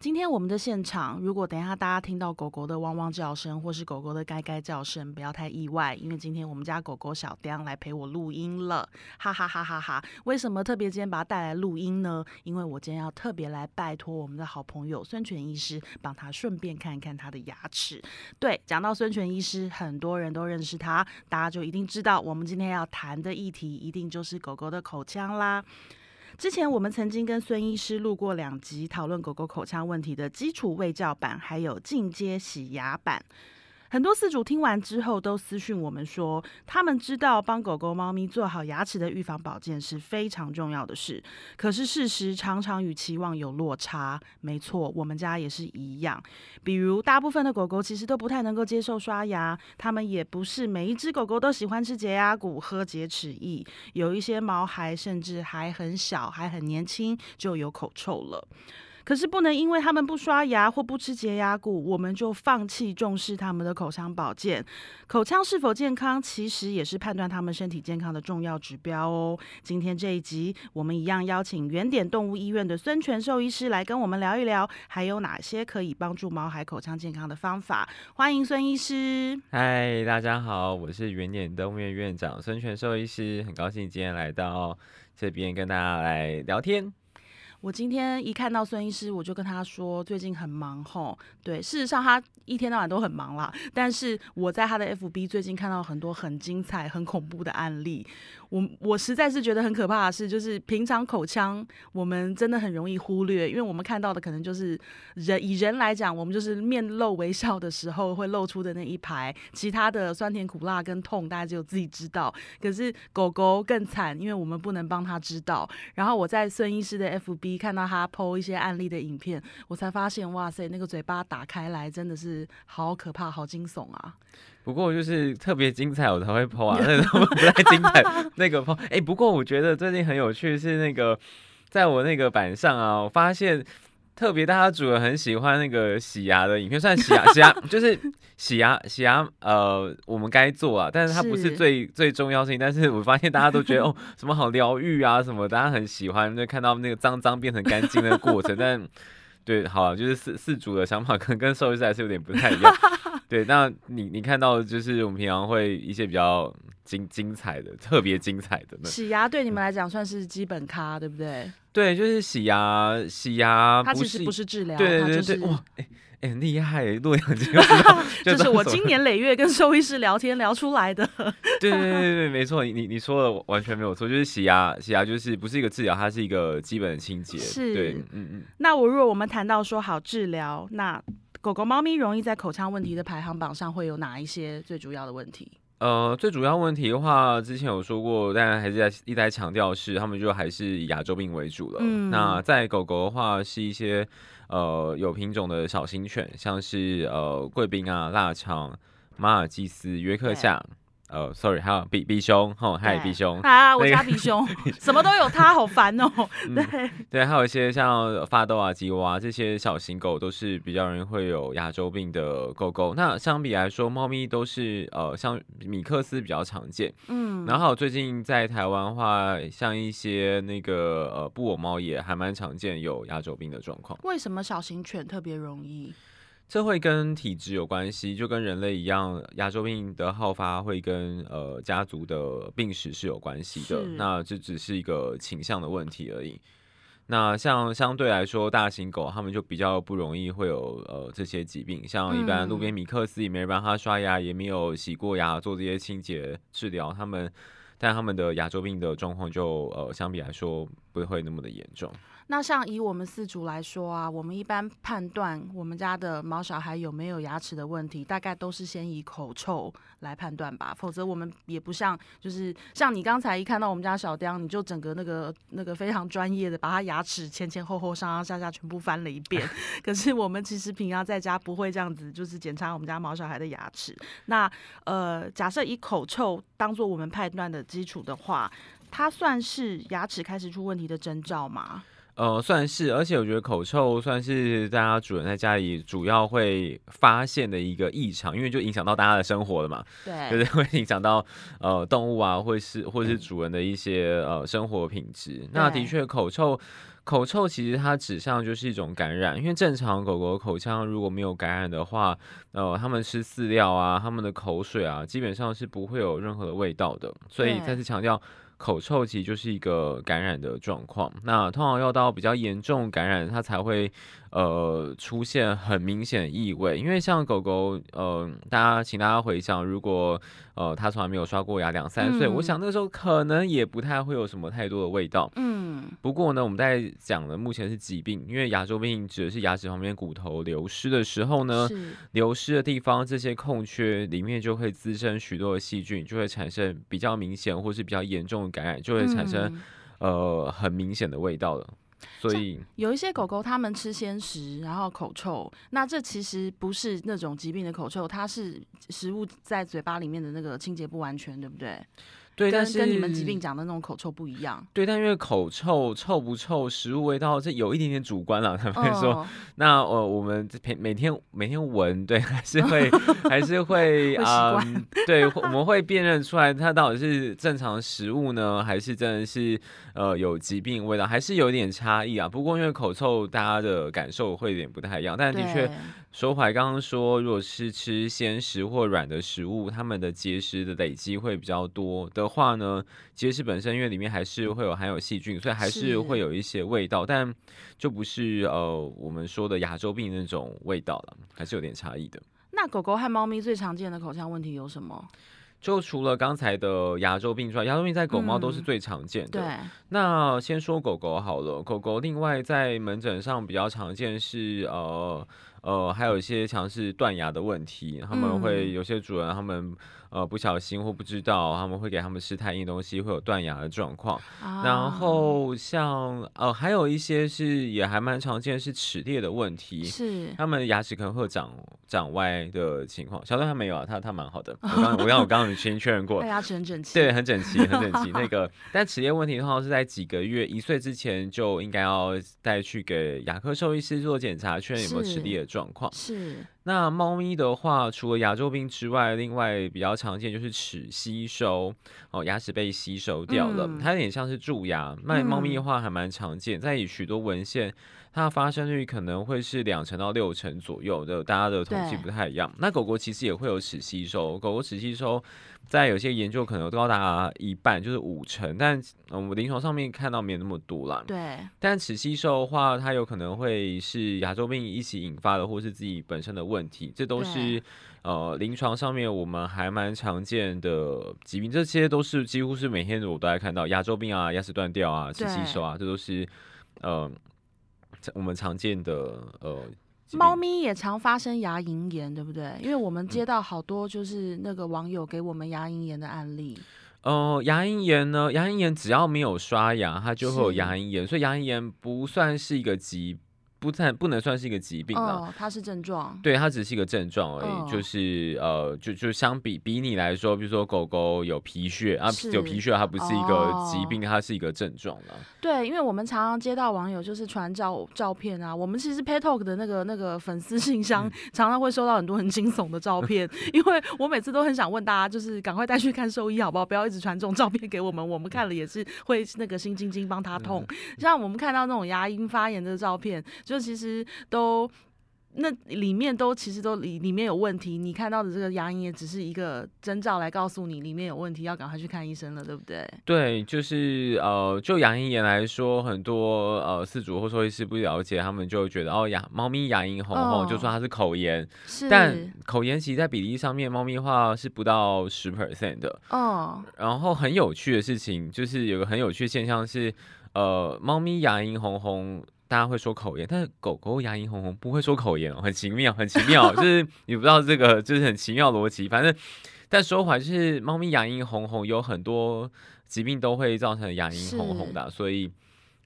今天我们的现场，如果等一下大家听到狗狗的汪汪叫声，或是狗狗的该该叫声，不要太意外，因为今天我们家狗狗小雕来陪我录音了，哈哈哈哈哈！为什么特别今天把它带来录音呢？因为我今天要特别来拜托我们的好朋友孙权医师，帮他顺便看一看他的牙齿。对，讲到孙权医师，很多人都认识他，大家就一定知道，我们今天要谈的议题一定就是狗狗的口腔啦。之前我们曾经跟孙医师录过两集，讨论狗狗口腔问题的基础喂教版，还有进阶洗牙版。很多饲主听完之后都私讯我们说，他们知道帮狗狗、猫咪做好牙齿的预防保健是非常重要的事，可是事实常常与期望有落差。没错，我们家也是一样。比如，大部分的狗狗其实都不太能够接受刷牙，它们也不是每一只狗狗都喜欢吃洁牙骨、喝洁齿液，有一些毛孩甚至还很小、还很年轻就有口臭了。可是不能因为他们不刷牙或不吃洁牙骨，我们就放弃重视他们的口腔保健。口腔是否健康，其实也是判断他们身体健康的重要指标哦。今天这一集，我们一样邀请原点动物医院的孙权兽医师来跟我们聊一聊，还有哪些可以帮助毛孩口腔健康的方法。欢迎孙医师。嗨，大家好，我是原点动物院院长孙权兽医师，很高兴今天来到这边跟大家来聊天。我今天一看到孙医师，我就跟他说最近很忙吼。对，事实上他一天到晚都很忙啦。但是我在他的 FB 最近看到很多很精彩、很恐怖的案例。我我实在是觉得很可怕的是，就是平常口腔我们真的很容易忽略，因为我们看到的可能就是人以人来讲，我们就是面露微笑的时候会露出的那一排，其他的酸甜苦辣跟痛，大家只有自己知道。可是狗狗更惨，因为我们不能帮它知道。然后我在孙医师的 FB 看到他 PO 一些案例的影片，我才发现，哇塞，那个嘴巴打开来真的是好可怕、好惊悚啊！不过就是特别精彩，我才会 PO 啊，那种不太精彩 那个 PO。哎，不过我觉得最近很有趣是那个，在我那个板上啊，我发现特别大家主人很喜欢那个洗牙的影片，算洗牙 洗牙就是洗牙洗牙呃，我们该做啊，但是它不是最最重要性。但是我发现大家都觉得哦，什么好疗愈啊什么，大家很喜欢就看到那个脏脏变成干净的过程，但。对，好，就是四四组的想法可能跟兽医师还是有点不太一样。对，那你你看到就是我们平常会一些比较精精彩的、特别精彩的。洗牙对你们来讲算是基本咖，对不对？对，就是洗牙，洗牙，它其实不是治疗，对对对。哎，很厉害，洛阳 这个，就是我今年累月跟 兽医师聊天聊出来的。对对对对没错，你你说的完全没有错，就是洗牙，洗牙就是不是一个治疗，它是一个基本的清洁。是，对，嗯嗯。那我如果我们谈到说好治疗，那狗狗、猫咪容易在口腔问题的排行榜上会有哪一些最主要的问题？呃，最主要问题的话，之前有说过，但还是在一直在强调是，他们就还是以牙周病为主了。嗯，那在狗狗的话，是一些。呃，有品种的小型犬，像是呃贵宾啊、腊肠、马尔济斯、约克夏。呃，sorry，还有比比熊，吼，嗨，比熊啊，我家比熊，什么都有它，好烦哦。对对，还有一些像发豆啊、吉娃这些小型狗，都是比较容易会有牙周病的狗狗。那相比来说，猫咪都是呃，像米克斯比较常见。嗯，然后最近在台湾话，像一些那个呃布偶猫也还蛮常见有牙周病的状况。为什么小型犬特别容易？这会跟体质有关系，就跟人类一样，牙周病的好发会跟呃家族的病史是有关系的。那这只是一个倾向的问题而已。那像相对来说，大型狗它们就比较不容易会有呃这些疾病。像一般路边米克斯也没人帮它刷牙，也没有洗过牙做这些清洁治疗，它们但他们的牙周病的状况就呃相比来说不会那么的严重。那像以我们四主来说啊，我们一般判断我们家的毛小孩有没有牙齿的问题，大概都是先以口臭来判断吧。否则我们也不像，就是像你刚才一看到我们家小雕，你就整个那个那个非常专业的把他牙齿前前后后上上下下全部翻了一遍。可是我们其实平常在家不会这样子，就是检查我们家毛小孩的牙齿。那呃，假设以口臭当做我们判断的基础的话，它算是牙齿开始出问题的征兆吗？呃，算是，而且我觉得口臭算是大家主人在家里主要会发现的一个异常，因为就影响到大家的生活了嘛，对，就是会影响到呃动物啊，或是或是主人的一些呃生活品质。那的确，口臭，口臭其实它指向就是一种感染，因为正常狗狗口腔如果没有感染的话，呃，它们吃饲料啊，它们的口水啊，基本上是不会有任何的味道的。所以再次强调。口臭其实就是一个感染的状况，那通常要到比较严重感染，它才会。呃，出现很明显异味，因为像狗狗，呃，大家请大家回想，如果呃它从来没有刷过牙，两三岁，我想那个时候可能也不太会有什么太多的味道。嗯，不过呢，我们在讲的目前是疾病，因为牙周病指的是牙齿旁边骨头流失的时候呢，流失的地方这些空缺里面就会滋生许多的细菌，就会产生比较明显或是比较严重的感染，就会产生呃很明显的味道了。所以有一些狗狗，它们吃鲜食，然后口臭。那这其实不是那种疾病的口臭，它是食物在嘴巴里面的那个清洁不完全，对不对？对，但是跟你们疾病讲的那种口臭不一样。对，但因为口臭臭不臭，食物味道这有一点点主观了。他们说，那呃，我们每每天每天闻，对，还是会 还是会啊，对，我们会辨认出来它到底是正常食物呢，还是真的是呃有疾病味道，还是有点差异啊。不过因为口臭，大家的感受会有点不太一样，但的确。说怀刚刚说，如果是吃鲜食或软的食物，它们的结石的累积会比较多的话呢，结石本身因为里面还是会有含有细菌，所以还是会有一些味道，但就不是呃我们说的牙周病那种味道了，还是有点差异的。那狗狗和猫咪最常见的口腔问题有什么？就除了刚才的牙周病之外，牙周病在狗猫都是最常见的。对。那先说狗狗好了，狗狗另外在门诊上比较常见是呃。呃，还有一些像是断牙的问题，他们会有些主人他们呃不小心或不知道，他们会给他们吃太硬东西，会有断牙的状况。然后像呃还有一些是也还蛮常见是齿裂的问题，是他们牙齿可能会长长歪的情况。小段他没有啊，他他蛮好的。我刚我刚我刚刚已经确认过，牙齿很整齐，对，很整齐很整齐。那个但齿裂问题的话是在几个月一岁之前就应该要带去给牙科兽医师做检查，确认有没有齿裂的状。况是那猫咪的话，除了牙周病之外，另外比较常见就是齿吸收哦，牙齿被吸收掉了，它有点像是蛀牙。那猫咪的话还蛮常见，在许多文献，它的发生率可能会是两成到六成左右的，大家的统计不太一样。那狗狗其实也会有齿吸收，狗狗齿吸收。在有些研究可能高达一半，就是五成，但我们临床上面看到没有那么多啦。对。但齿吸收的话，它有可能会是牙周病一起引发的，或是自己本身的问题，这都是呃临床上面我们还蛮常见的疾病，这些都是几乎是每天我都在看到牙周病啊、牙齿断掉啊、齿吸收啊，这都是呃我们常见的呃。猫咪也常发生牙龈炎，对不对？因为我们接到好多就是那个网友给我们牙龈炎的案例。呃，牙龈炎呢，牙龈炎只要没有刷牙，它就会有牙龈炎，所以牙龈炎不算是一个疾。不太不能算是一个疾病哦，它是症状，对，它只是一个症状而已，就是呃，就就相比比你来说，比如说狗狗有皮屑啊，有皮屑，它不是一个疾病，它是一个症状了。对，因为我们常常接到网友就是传照照片啊，我们其实 Pet Talk 的那个那个粉丝信箱常常会收到很多很惊悚的照片，因为我每次都很想问大家，就是赶快带去看兽医好不好？不要一直传这种照片给我们，我们看了也是会那个心惊惊帮他痛。像我们看到那种牙龈发炎的照片。就其实都那里面都其实都里里面有问题，你看到的这个牙龈也只是一个征兆，来告诉你里面有问题，要赶快去看医生了，对不对？对，就是呃，就牙龈炎来说，很多呃饲主或兽医师不了解，他们就觉得哦，牙猫咪牙龈红红，就说它是口炎。是，但口炎其实在比例上面，猫咪的话是不到十 percent 的。哦。然后很有趣的事情就是有个很有趣的现象是，呃，猫咪牙龈红红。大家会说口炎，但是狗狗牙龈红红不会说口炎哦，很奇妙，很奇妙，就是你不知道这个就是很奇妙逻辑。反正但说回来，就是猫咪牙龈红红，有很多疾病都会造成牙龈红红的，所以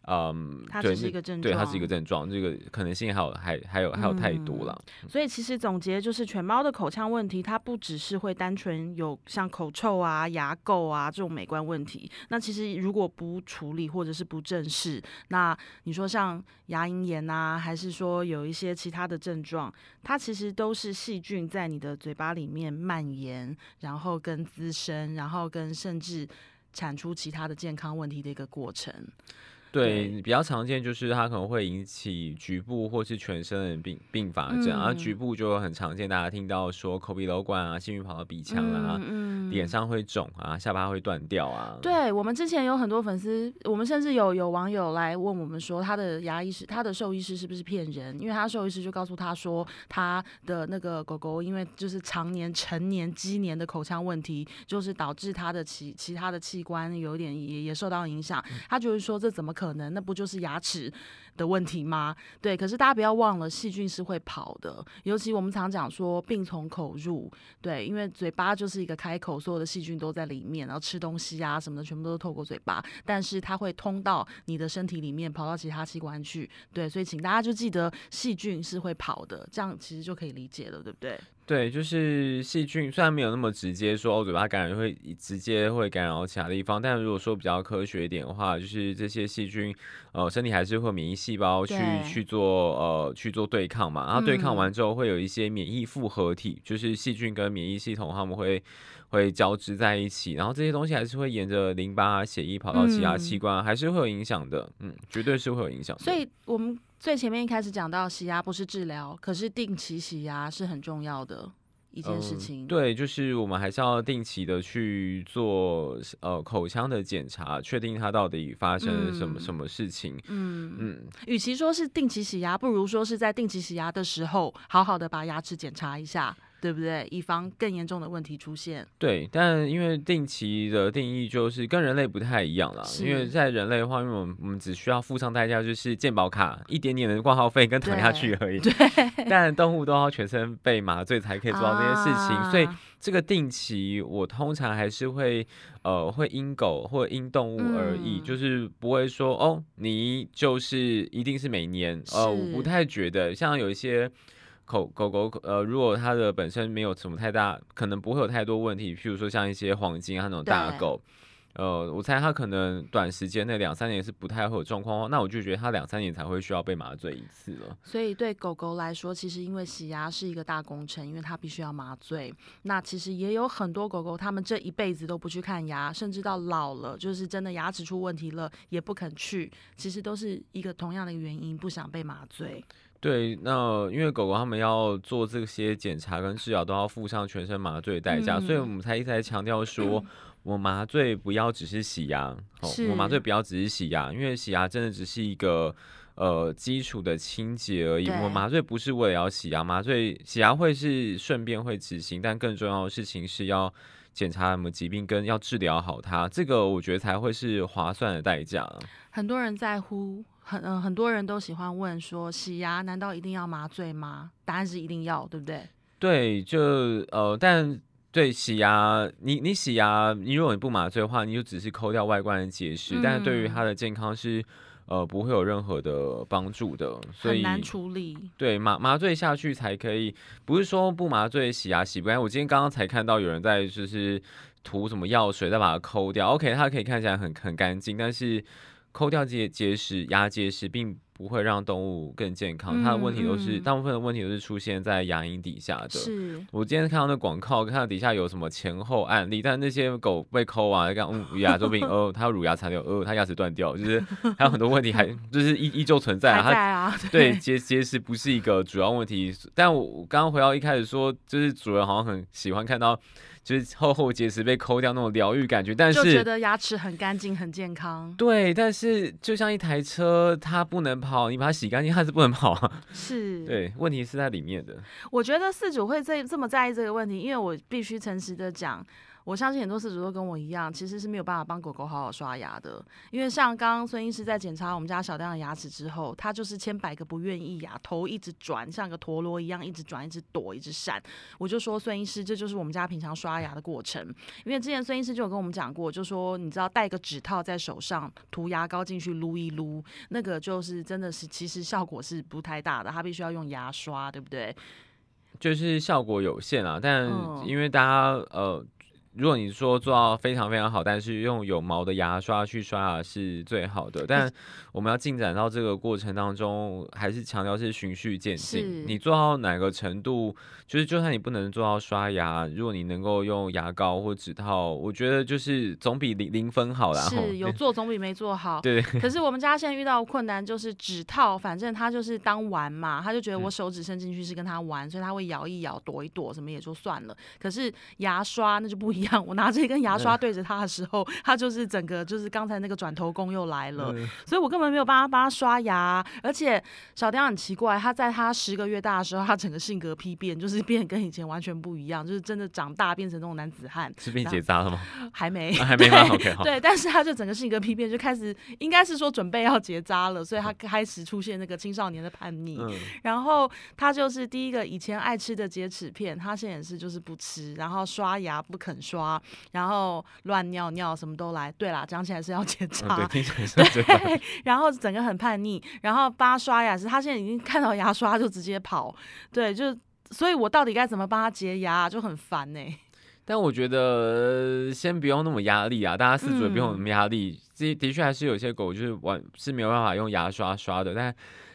嗯，它只是一个症对，它是一个症状，这个可能性还有还还有还有太多了。所以其实总结就是，犬猫的口腔问题，它不只是会单纯有像口臭啊、牙垢啊这种美观问题。那其实如果不处理或者是不正视，那你说像牙龈炎啊，还是说有一些其他的症状，它其实都是细菌在你的嘴巴里面蔓延，然后跟滋生，然后跟甚至产出其他的健康问题的一个过程。对，比较常见就是它可能会引起局部或是全身的病并发症，然后局嗯部就很常见，大家听到说口鼻瘘管啊、细菌跑到鼻腔啊，嗯脸上会肿啊，下巴会断掉啊。对我们之前有很多粉丝，我们甚至有有网友来问我们说，他的牙医师、他的兽医师是不是骗人？因为他兽医师就告诉他说，他的那个狗狗因为就是常年、成年、积年的口腔问题，就是导致他的其其他的器官有点也也受到影响。他就是说，这怎么可可能？那不就是牙齿的问题吗？对，可是大家不要忘了，细菌是会跑的，尤其我们常讲说病从口入，对，因为嘴巴就是一个开口，所有的细菌都在里面，然后吃东西啊什么的，全部都透过嘴巴，但是它会通到你的身体里面，跑到其他器官去，对，所以请大家就记得细菌是会跑的，这样其实就可以理解了，对不对？对，就是细菌，虽然没有那么直接说哦，嘴巴感染会直接会感染到其他地方，但如果说比较科学一点的话，就是这些细菌，呃，身体还是会有免疫细胞去去做呃去做对抗嘛，然后对抗嗯。完之后会有一些免疫复合体，就是细菌跟免疫系统他们会会交织在一起，然后这些东西还是会沿着淋巴、啊血液跑到其他嗯。器官，还是会有影响的，嗯，绝对是会有影响。所以我们最前面一开始讲到洗牙不是治疗，可是定期洗牙是很重要的一件事嗯情。对，就是我们还是要定期的去做呃口腔的检查，确定它到底发生了什么、嗯什么事情。嗯嗯，与其说是定期洗牙，不如说是在定期洗牙的时候，好好的把牙齿检查一下，对不对？以防更严重的问题出现。对，但因为定期的定义就是跟人类不太一样了，因为在人类的话，因为我们我们只需要付上代价，就是健保卡一点点的挂号费跟躺下去而已。对，但动物都要全身被麻醉才可以做到这些事情，所以啊这个定期我通常还是会呃会因狗或因动物而异，嗯就是不会说哦你就是一定是每年呃我不太觉得像有一些。狗狗狗呃，如果它的本身没有什么太大，可能不会有太多问题。譬如说像一些黄金啊那种大狗，呃，我猜它可能短时间内两三年是不太会有状况，那我就觉得它两三年才会需要被麻醉一次了。所以对狗狗来说，其实因为洗牙是一个大工程，因为它必须要麻醉。那其实也有很多狗狗，它们这一辈子都不去看牙，甚至到老了，就是真的牙齿出问题了也不肯去。其实都是一个同样的原因，不想被麻醉。对，那因为狗狗它们要做这些检查跟治疗，都要付上全身麻醉的代价，所以我嗯们才一直在强调说，我麻醉不要只是洗牙，哦，我麻醉不要只是洗牙，因为洗牙真的只是一个呃基础的清洁而已。我麻醉不是为了要洗牙，麻醉洗牙会是顺便会执行，但更重要的事情是要。检查什么疾病跟要治疗好它，这个我觉得才会是划算的代价。很多人在乎，很嗯、很多人都喜欢问说，洗牙难道一定要麻醉吗？答案是一定要，对不对？对，就呃，但对洗牙，你你洗牙，你如果你不麻醉的话，你就只是抠掉外观的结石，但是对于嗯它的健康是呃不会有任何的帮助的，所以很难处理。对麻麻醉下去才可以，不是说不麻醉洗牙洗不干。我今天刚刚才看到有人在就是涂什么药水，再把它抠掉，OK，它可以看起来很很干净，但是抠掉结结石、牙结石并不会让动物更健康，它的问题都是、大部分的问题都是出现在牙龈底下的。是，我今天看到那广告，看到底下有什么前后案例，但那些狗被抠啊，讲 嗯牙周病，哦，它有乳牙残留，哦，它牙齿断掉，就是还有很多问题还就是依依旧存在啊。它在啊，对结结石不是一个主要问题，但我我刚刚回到一开始说，就是主人好像很喜欢看到就是厚厚结石被抠掉那种疗愈感觉，但是就觉。得牙齿很干净、很健康。对，但是就像一台车，它不能跑，你把它洗干净，它是不能跑啊。是，对，问题是在里面的。我觉得四主会这这么在意这个问题，因为我必须诚实的讲，我相信很多饲主都跟我一样，其实是没有办法帮狗狗好好刷牙的。因为像刚刚孙医师在检查我们家小亮的牙齿之后，他就是千百个不愿意呀，头一直转，像个陀螺一样，一直转，一直躲，一直闪。我就说孙医师，这就是我们家平常刷牙的过程。因为之前孙医师就有跟我们讲过，就说你知道戴个指套在手上，涂牙膏进去撸一撸，那个就是真的是其实效果是不太大的，他必须要用牙刷，对不对？就是效果有限啊，但嗯因为大家呃，如果你说做到非常非常好，但是用有毛的牙刷去刷牙是最好的。但 我们要进展到这个过程当中，还是强调是循序渐进。你做到哪个程度，就是就算你不能做到刷牙，如果你能够用牙膏或指套，我觉得就是总比零零分好啦。是有做总比没做好。对 可是我们家现在遇到困难就是指套，反正他就是当玩嘛，他就觉得嗯我手指伸进去是跟他玩，所以他会摇一摇、躲一躲，什么也就算了。可是牙刷那就不一样，我拿着一根牙嗯刷对着他的时候，他就是整个就是刚才那个转头功又来了，嗯所以我根本没有办法帮他刷牙。而且小雕很奇怪，他在他十个月大的时候，他整个性格批变，就是变得跟以前完全不一样，就是真的长大变成那种男子汉，是被结扎了吗？还没。啊还没吗？OK，对，但是他就整个性格批变，就开始应该是说准备要结扎了，所以他开始出现那个青少年的叛逆。嗯，然后他就是第一个以前爱吃的洁齿片，他现在也是就是不吃，然后刷牙不肯刷，然后乱尿尿什么都来。对啦，讲起来是要结嗯。对，听起来 是这样。对，然后整个很叛逆，然后帮他刷牙是，他现在已经看到牙刷就直接跑，对，就所以我到底该怎么帮他洁牙就很烦呢、但我觉得呃先不用那么压力啊，大家四主也不用那么压力。这、的确还是有些狗就是完是没有办法用牙刷刷的，但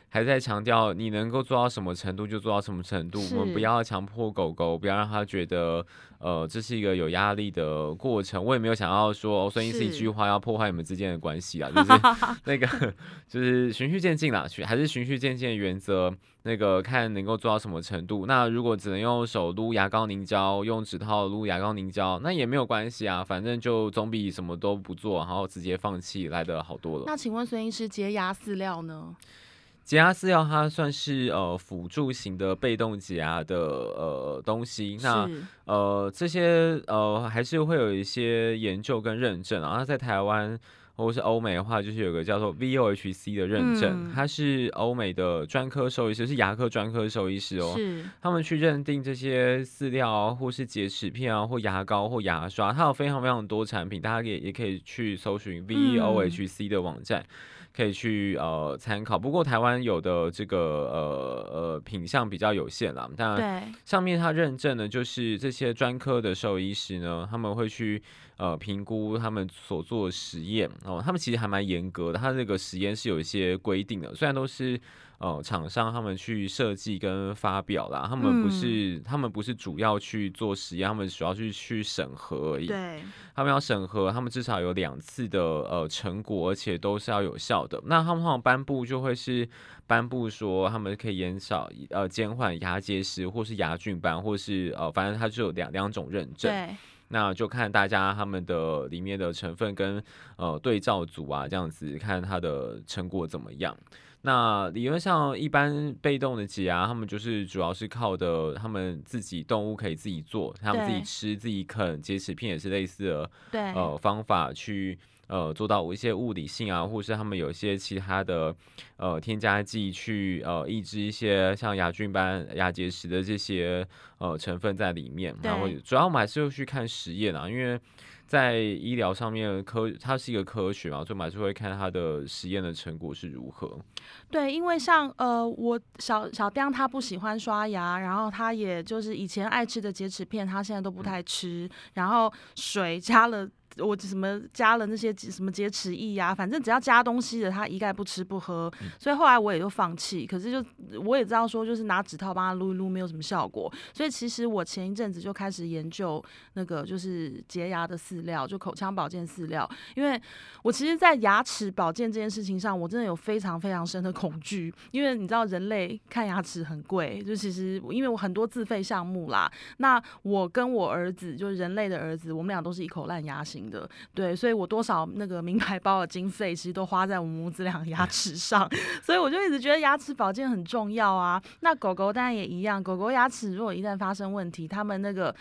还在强调你能够做到什么程度就做到什么程度。我们不要强迫狗狗，不要让它觉得呃这是一个有压力的过程。我也没有想要说哦，所以是一句话要破坏你们之间的关系啊，就是 那个就是循序渐进啦，循还是循序渐进的原则。那个看能够做到什么程度。那如果只能用手撸牙膏凝胶，用指套撸牙膏凝胶，那也没有关系啊，反正就总比什么都不做，然后直接放弃来的好多了。那请问孙医师，洁牙饲料呢？洁牙饲料它算是呃辅助型的被动洁牙的呃东西，那呃这些呃还是会有一些研究跟认证啊。那在台湾或是欧美的话，就是有个叫做 VOHC 的认证，嗯它是欧美的专科兽医师，是牙科专科兽医师哦。是他们去认定这些饲料啊，或是洁齿片啊，或牙膏或牙刷，它有非常非常多产品，大家也也可以去搜寻 VOHC 的网站。可以去呃参考，不过台湾有的这个呃呃品相比较有限啦，当然，上面它认证的就是这些专科的兽医师呢，他们会去呃评估他们所做的实验。哦，他们其实还蛮严格的，他这个实验是有一些规定的，虽然都是呃厂商他们去设计跟发表啦，他们不是、他们不是主要去做实验，他们主要是去审核而已，对，他们要审核，他们至少有两次的呃成果，而且都是要有效的。那他们通常颁布就会是颁布说他们可以减少呃减缓牙结石，或是牙菌斑，或是呃反正它就有两两种认证。对，那就看大家他们的里面的成分跟呃对照组啊这样子，看它的成果怎么样。那理论上，一般被动的解牙，他们就是主要是靠的他们自己动物可以自己做，他们自己吃、自己啃，洁齿片也是类似的对，呃方法去呃做到一些物理性啊，或是他们有一些其他的呃添加剂去呃抑制一些像牙菌斑、牙结石的这些呃成分在里面。然后主要我们还是要去看实验啊，因为。在医疗上面科，它是一个科学嘛，所以我们还是会看它的实验的成果是如何。对，因为像呃，我小小丁他不喜欢刷牙，然后他也就是以前爱吃的洁齿片，他现在都不太吃，然后水加了。我什么加了那些什么洁齿液呀，反正只要加东西的，他一概不吃不喝。所以后来我也就放弃。可是就我也知道说，就是拿指套帮他撸一撸没有什么效果。所以其实我前一阵子就开始研究那个就是洁牙的饲料，就口腔保健饲料，因为我其实，在牙齿保健这件事情上，我真的有非常非常深的恐惧，因为你知道人类看牙齿很贵，就其实因为我很多自费项目啦，那我跟我儿子，就是人类的儿子，我们俩都是一口烂牙型的，对，所以我多少那个名牌包的经费，其实都花在我们母子俩牙齿上，所以我就一直觉得牙齿保健很重要啊。那狗狗当然也一样，狗狗牙齿如果一旦发生问题，他们那个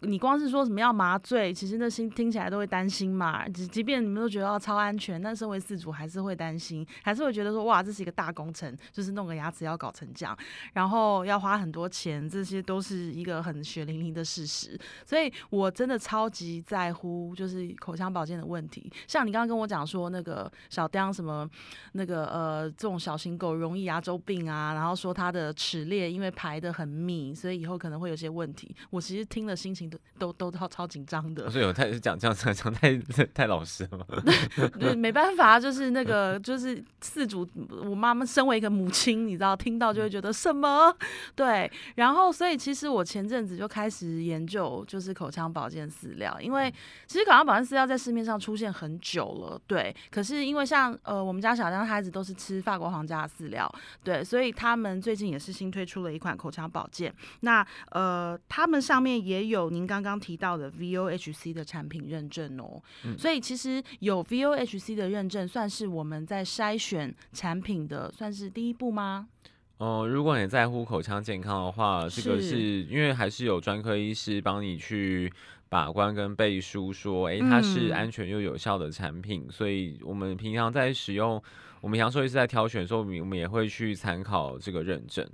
你光是说什么要麻醉，其实那心听起来都会担心嘛。即即便你们都觉得超安全，但身为饲主还是会担心，还是会觉得说哇，这是一个大工程，就是弄个牙齿要搞成这样，然后要花很多钱，这些都是一个很血淋淋的事实。所以我真的超级在乎，就是口腔保健的问题。像你刚刚跟我讲说那个小雕什么那个呃这种小型狗容易牙周病啊，然后说它的齿列因为排的很密，所以以后可能会有些问题。我其实听了心情。都都都超超紧张的，所以我太讲这样讲太太老实了吗？对，没办法，就是那个就是四主，我妈妈身为一个母亲，你知道，听到就会觉得什么？对，然后所以其实我前阵子就开始研究，就是口腔保健饲料，因为其实口腔保健饲料在市面上出现很久了，对。可是因为像呃我们家小张孩子都是吃法国皇家的饲料，对，所以他们最近也是新推出了一款口腔保健，那呃他们上面也有。您刚刚提到的 VOHC 的产品认证哦，所以其实有 VOHC 的认证，算是我们在筛选产品的算是第一步吗？哦，如果你在乎口腔健康的话，这个是因为还是有专科医师帮你去把关跟背书，说哎它是安全又有效的产品，所以我们平常在使用。我们杨兽医师在挑选的时候，我们也会去参考这个认证。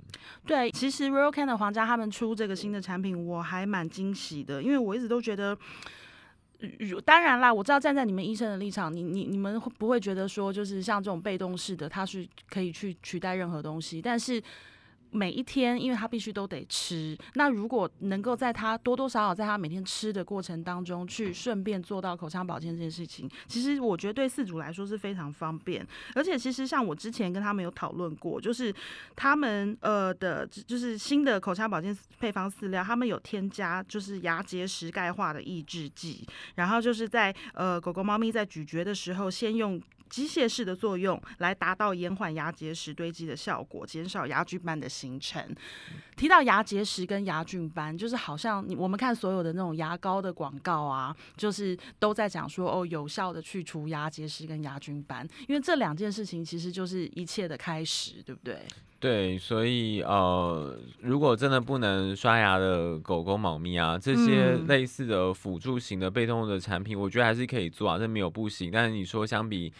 对，其实 Royal Can 的皇家他们出这个新的产品，我还蛮惊喜的，因为我一直都觉得，当然啦，我知道站在你们医生的立场，你你你们会不会觉得说，就是像这种被动式的，它是可以去取代任何东西，但是。每一天，因为他必须都得吃。那如果能够在他多多少少在他每天吃的过程当中，去顺便做到口腔保健这件事情，其实我觉得对饲主来说是非常方便。而且，其实像我之前跟他们有讨论过，就是他们呃的，就是新的口腔保健配方饲料，他们有添加就是牙结石钙化的抑制剂，然后就是在呃狗狗、猫咪在咀嚼的时候，先用。机械式的作用来达到延缓牙结石堆积的效果，减少牙菌斑的形成。提到牙结石跟牙菌斑，就是好像你我们看所有的那种牙膏的广告啊，就是都在讲说哦，有效的去除牙结石跟牙菌斑，因为这两件事情其实就是一切的开始，对不对？对，所以呃，如果真的不能刷牙的狗狗、猫咪啊，这些类似的辅助型的被动的产品，我觉得还是可以做啊，这没有不行。但是你说相比。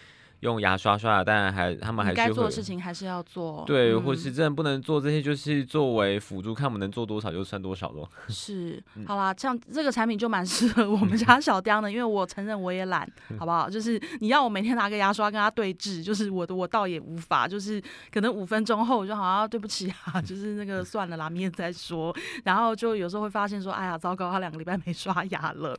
用牙刷刷牙，当然还他们还是该做的事情还是要做。对，或是真的不能做这些，就是作为辅助，看我们能做多少就算多少咯。是，好啦，像这个产品就蛮适合我们家小雕的，因为我承认我也懒，好不好？就是你要我每天拿个牙刷跟他对峙，就是我的我倒也无法，就是可能五分钟后我就好像对不起啊，就是那个算了啦，明天再说。然后就有时候会发现说，哎呀，糟糕，他两个礼拜没刷牙了。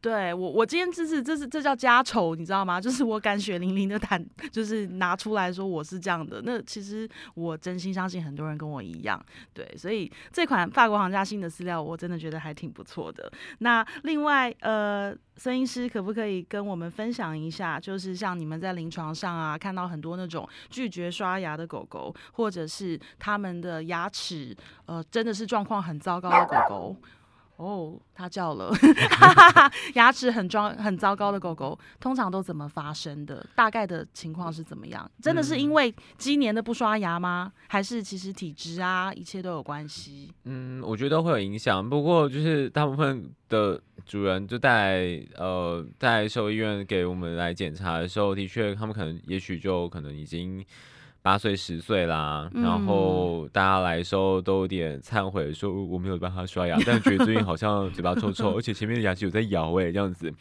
对我，我今天这是这是这叫家丑，你知道吗？就是我敢血淋淋的。坦 就是拿出来说我是这样的，那其实我真心相信很多人跟我一样，对，所以这款法国行家新的饲料我真的觉得还挺不错的。那另外，呃，声音师可不可以跟我们分享一下，就是像你们在临床上啊，看到很多那种拒绝刷牙的狗狗，或者是他们的牙齿呃真的是状况很糟糕的狗狗。哦，它叫了，牙齿很装很糟糕的狗狗，通常都怎么发生的？大概的情况是怎么样？真的是因为今年的不刷牙吗？还是其实体质啊，一切都有关系？嗯，我觉得会有影响。不过就是大部分的主人就带呃带兽医院给我们来检查的时候，的确他们可能也许就可能已经。八岁十岁啦，然后大家来的时候都有点忏悔，说我没有帮他刷牙，但觉得最近好像嘴巴臭臭，而且前面的牙齿有在咬哎，这样子，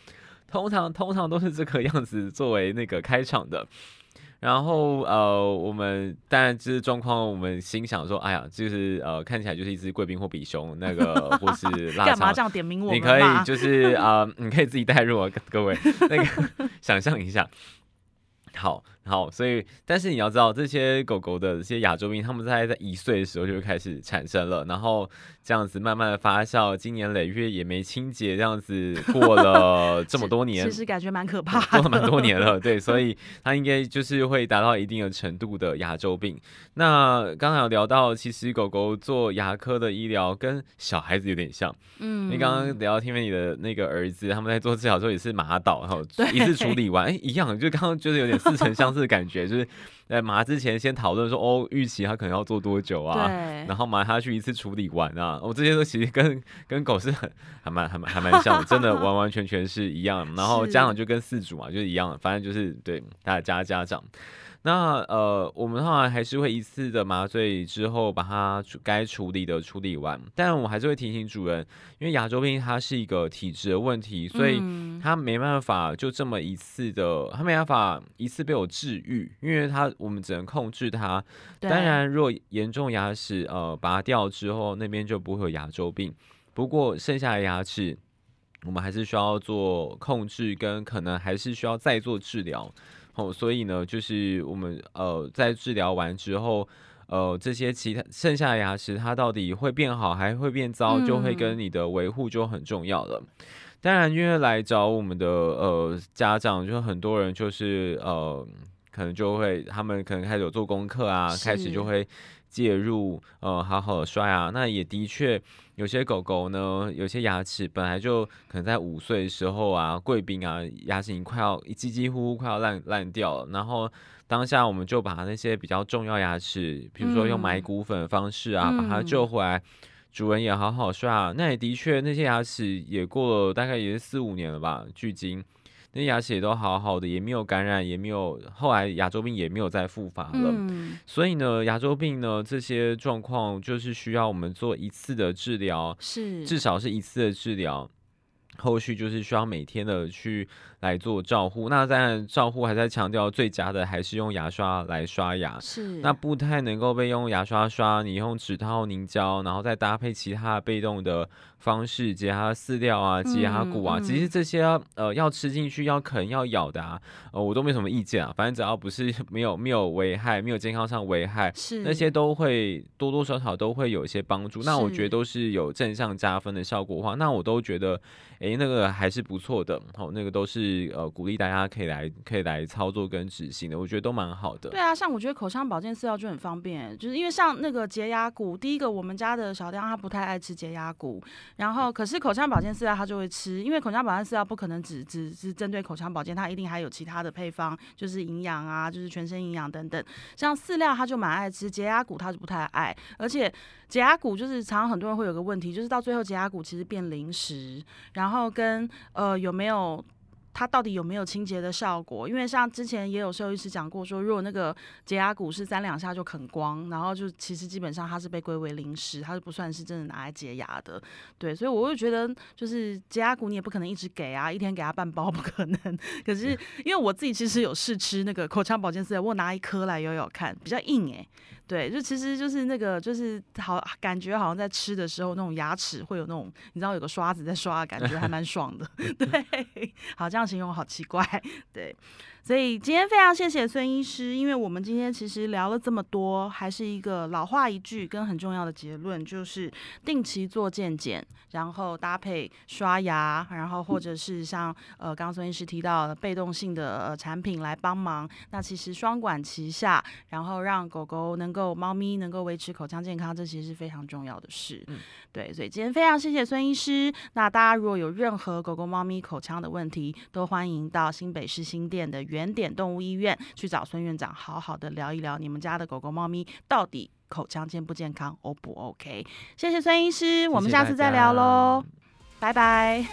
通常通常都是这个样子作为那个开场的。然后呃，我们当然这状况，我们心想说，哎呀，就是呃，看起来就是一只贵宾或比熊，那个或是 干嘛这样点名我？你可以就是啊，你可以自己代入啊，各位那个 想象一下。好好，所以但是你要知道，这些狗狗的这些亚洲病，它们在在一岁的时候就开始产生了，然后这样子慢慢的发酵，经年累月也没清洁，这样子 过了这么多年，其实感觉蛮可怕，过了蛮多年了，对，所以它应该就是会达到一定的程度的牙周病。那刚才有聊到，其实狗狗做牙科的医疗跟小孩子有点像，嗯，你刚刚聊到听闻你的那个儿子，他们在做治疗时候也是麻倒，然后一次处理完，哎，一样，就刚刚就是有点。似曾相识似的感觉，就是在麻之前先讨论说，哦，预期他可能要做多久啊？对，然后麻他去一次处理完啊，我、这些都其实跟跟狗是很还蛮还蛮还蛮像的，真的完完全全是一样。然后家长就跟四主嘛，就是一样，反正就是对大家家长。那呃，我们后来还是会一次的麻醉之后，把它处该处理的处理完。但我还是会提醒主人，因为牙周病它是一个体质的问题，所以嗯它没办法就这么一次的，它没办法一次被我治愈，因为它我们只能控制它。当然，如果严重牙齿呃拔掉之后，那边就不会有牙周病。不过剩下的牙齿，我们还是需要做控制，跟可能还是需要再做治疗。哦，所以呢，就是我们呃在治疗完之后，呃这些其他剩下的牙齿，它到底会变好还会变糟，就会跟嗯你的维护就很重要了。当然，因为来找我们的呃家长，就很多人就是呃，可能就会他们可能开始有做功课啊，开始就会介入，呃，好好的刷牙。那也的确，有些狗狗呢，有些牙齿本来就可能在五岁的时候啊，贵宾啊，牙齿已经快要几几乎乎快要烂烂掉了，然后。当下我们就把那些比较重要牙齿，比如说用埋嗯骨粉的方式啊，把它救嗯回来，主人也好好刷。那也的确，那些牙齿也过了大概也是四五年了吧，距今那牙齿也都好好的，也没有感染，也没有后来牙周病也没有再复发了。嗯，所以呢，牙周病呢这些状况就是需要我们做一次的治疗，是至少是一次的治疗。后续就是需要每天的去来做照护，那在照护还在强调最佳的还是用牙刷来刷牙，是那不太能够被用牙刷刷，你用指套凝胶，然后再搭配其他被动的方式，解它饲料啊，解它骨啊，嗯其实这些呃要吃进去、要啃、要咬的啊，呃我都没什么意见啊，反正只要不是没有没有危害、没有健康上危害，是那些都会多多少少都会有一些帮助。那我觉得都是有正向加分的效果的话，那我都觉得，诶，那个还是不错的。好、那个都是呃鼓励大家可以来可以来操作跟执行的，我觉得都蛮好的。对啊，像我觉得口腔保健饲料就很方便，就是因为像那个洁牙骨，第一个我们家的小亮他不太爱吃洁牙骨，然后可是口腔保健饲料他就会吃，因为口腔保健饲料不可能只只是针对口腔保健，它一定还有其他的配方，就是营养啊，就是全身营养等等。像饲料他就蛮爱吃，洁牙骨他就不太爱，而且洁牙骨就是常常很多人会有个问题，就是到最后洁牙骨其实变零食，然后然后跟呃有没有。它到底有没有清洁的效果？因为像之前也有兽医师讲过说，如果那个洁牙骨是三两下就啃光，然后就其实基本上它是被归为零食，它是不算是真的拿来洁牙的。对，所以我会觉得就是洁牙骨你也不可能一直给啊，一天给它半包不可能。可是因为我自己其实有试吃那个口腔保健饲料，我拿一颗来咬咬看，比较硬诶、对，就其实就是那个，就是好感觉好像在吃的时候，那种牙齿会有那种，你知道有个刷子在刷的感觉，还蛮爽的。对，好，这样形容好奇怪。对，所以今天非常谢谢孙医师，因为我们今天其实聊了这么多，还是一个老话一句跟很重要的结论，就是定期做健检，然后搭配刷牙，然后或者是像呃刚刚孙医师提到的被动性的呃产品来帮忙，那其实双管齐下，然后让狗狗能够、猫咪能够维持口腔健康，这其实是非常重要的事。嗯对，所以今天非常谢谢孙医师。那大家如果有任何狗狗、猫咪口腔的问题，都欢迎到新北市新店的原点动物医院去找孙院长，好好的聊一聊你们家的狗狗、猫咪到底口腔健不健康，O 不 OK？谢谢孙医师，我们下次再聊家喽，拜拜。